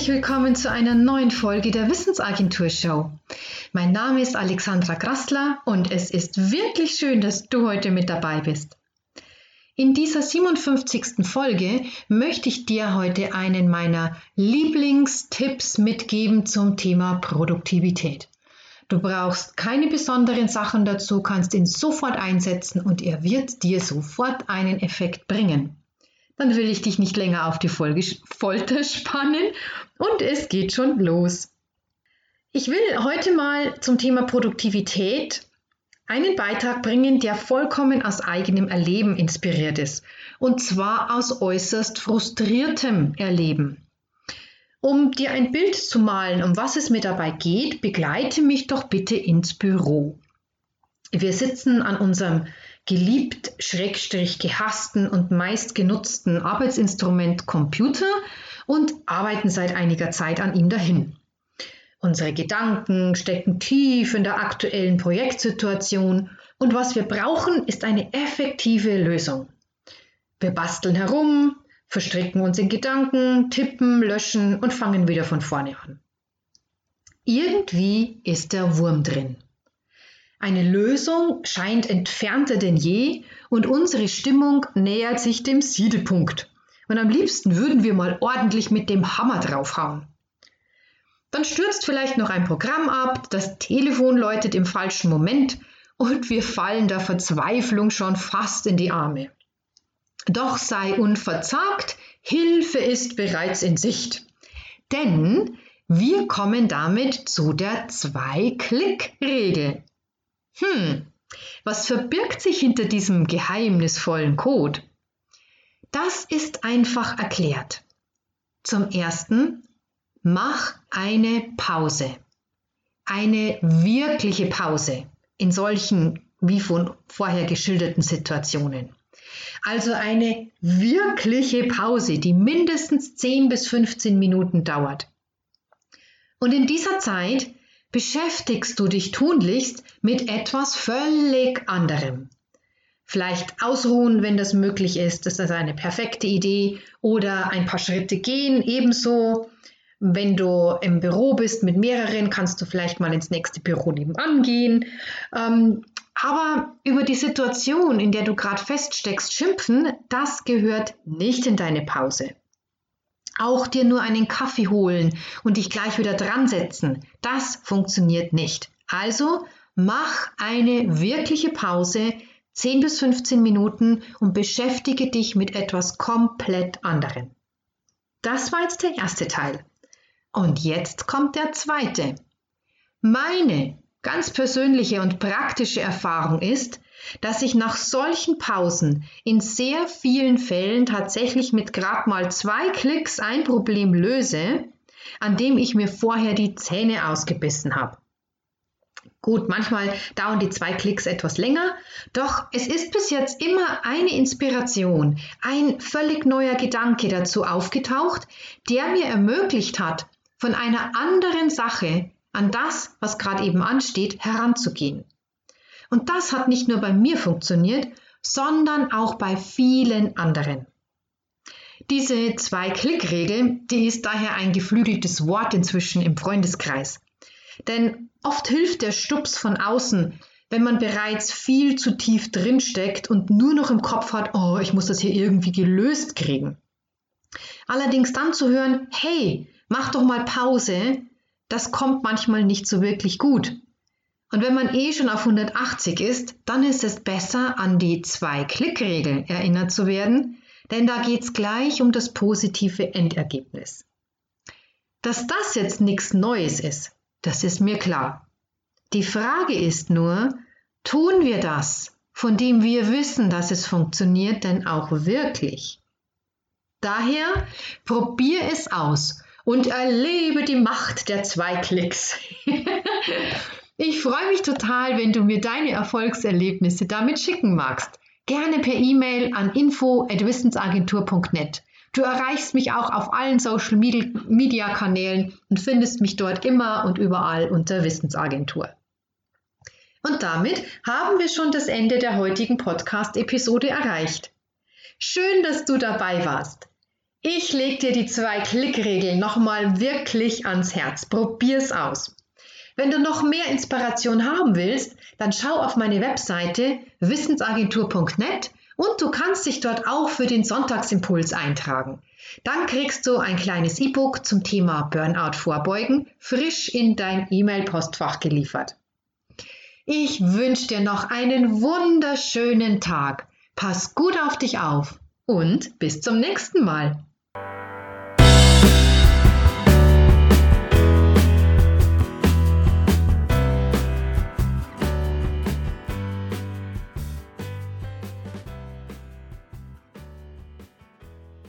herzlich willkommen zu einer neuen Folge der Wissensagentur Show. Mein Name ist Alexandra Grassler und es ist wirklich schön, dass du heute mit dabei bist. In dieser 57. Folge möchte ich dir heute einen meiner Lieblingstipps mitgeben zum Thema Produktivität. Du brauchst keine besonderen Sachen dazu, kannst ihn sofort einsetzen und er wird dir sofort einen Effekt bringen dann will ich dich nicht länger auf die Folge Folter spannen und es geht schon los. Ich will heute mal zum Thema Produktivität einen Beitrag bringen, der vollkommen aus eigenem Erleben inspiriert ist. Und zwar aus äußerst frustriertem Erleben. Um dir ein Bild zu malen, um was es mir dabei geht, begleite mich doch bitte ins Büro. Wir sitzen an unserem geliebt, schrägstrich gehassten und meist genutzten Arbeitsinstrument Computer und arbeiten seit einiger Zeit an ihm dahin. Unsere Gedanken stecken tief in der aktuellen Projektsituation und was wir brauchen, ist eine effektive Lösung. Wir basteln herum, verstricken uns in Gedanken, tippen, löschen und fangen wieder von vorne an. Irgendwie ist der Wurm drin. Eine Lösung scheint entfernter denn je und unsere Stimmung nähert sich dem Siedepunkt. Und am liebsten würden wir mal ordentlich mit dem Hammer draufhauen. Dann stürzt vielleicht noch ein Programm ab, das Telefon läutet im falschen Moment und wir fallen der Verzweiflung schon fast in die Arme. Doch sei unverzagt, Hilfe ist bereits in Sicht. Denn wir kommen damit zu der Zwei-Klick-Regel. Hm, was verbirgt sich hinter diesem geheimnisvollen Code? Das ist einfach erklärt. Zum ersten, mach eine Pause. Eine wirkliche Pause in solchen wie von vorher geschilderten Situationen. Also eine wirkliche Pause, die mindestens 10 bis 15 Minuten dauert. Und in dieser Zeit beschäftigst du dich tunlichst mit etwas völlig anderem. Vielleicht ausruhen, wenn das möglich ist, das ist eine perfekte Idee. Oder ein paar Schritte gehen, ebenso. Wenn du im Büro bist mit mehreren, kannst du vielleicht mal ins nächste Büro nebenan gehen. Ähm, aber über die Situation, in der du gerade feststeckst, schimpfen, das gehört nicht in deine Pause. Auch dir nur einen Kaffee holen und dich gleich wieder dran setzen, das funktioniert nicht. Also mach eine wirkliche Pause, 10 bis 15 Minuten und beschäftige dich mit etwas komplett anderem. Das war jetzt der erste Teil. Und jetzt kommt der zweite. Meine ganz persönliche und praktische Erfahrung ist, dass ich nach solchen Pausen in sehr vielen Fällen tatsächlich mit gerade mal zwei Klicks ein Problem löse, an dem ich mir vorher die Zähne ausgebissen habe. Gut, manchmal dauern die zwei Klicks etwas länger, doch es ist bis jetzt immer eine Inspiration, ein völlig neuer Gedanke dazu aufgetaucht, der mir ermöglicht hat, von einer anderen Sache an das, was gerade eben ansteht, heranzugehen. Und das hat nicht nur bei mir funktioniert, sondern auch bei vielen anderen. Diese Zwei-Klick-Regel, die ist daher ein geflügeltes Wort inzwischen im Freundeskreis. Denn oft hilft der Stups von außen, wenn man bereits viel zu tief drinsteckt und nur noch im Kopf hat, oh, ich muss das hier irgendwie gelöst kriegen. Allerdings dann zu hören, hey, mach doch mal Pause, das kommt manchmal nicht so wirklich gut. Und wenn man eh schon auf 180 ist, dann ist es besser, an die Zwei-Klick-Regel erinnert zu werden, denn da geht es gleich um das positive Endergebnis. Dass das jetzt nichts Neues ist, das ist mir klar. Die Frage ist nur, tun wir das, von dem wir wissen, dass es funktioniert, denn auch wirklich? Daher probier es aus und erlebe die Macht der zwei Klicks. Ich freue mich total, wenn du mir deine Erfolgserlebnisse damit schicken magst. Gerne per E-Mail an info@wissensagentur.net. Du erreichst mich auch auf allen Social Media Kanälen und findest mich dort immer und überall unter Wissensagentur. Und damit haben wir schon das Ende der heutigen Podcast-Episode erreicht. Schön, dass du dabei warst. Ich leg dir die zwei Klickregeln nochmal wirklich ans Herz. Probier's aus. Wenn du noch mehr Inspiration haben willst, dann schau auf meine Webseite wissensagentur.net und du kannst dich dort auch für den Sonntagsimpuls eintragen. Dann kriegst du ein kleines E-Book zum Thema Burnout vorbeugen frisch in dein E-Mail-Postfach geliefert. Ich wünsche dir noch einen wunderschönen Tag. Pass gut auf dich auf und bis zum nächsten Mal.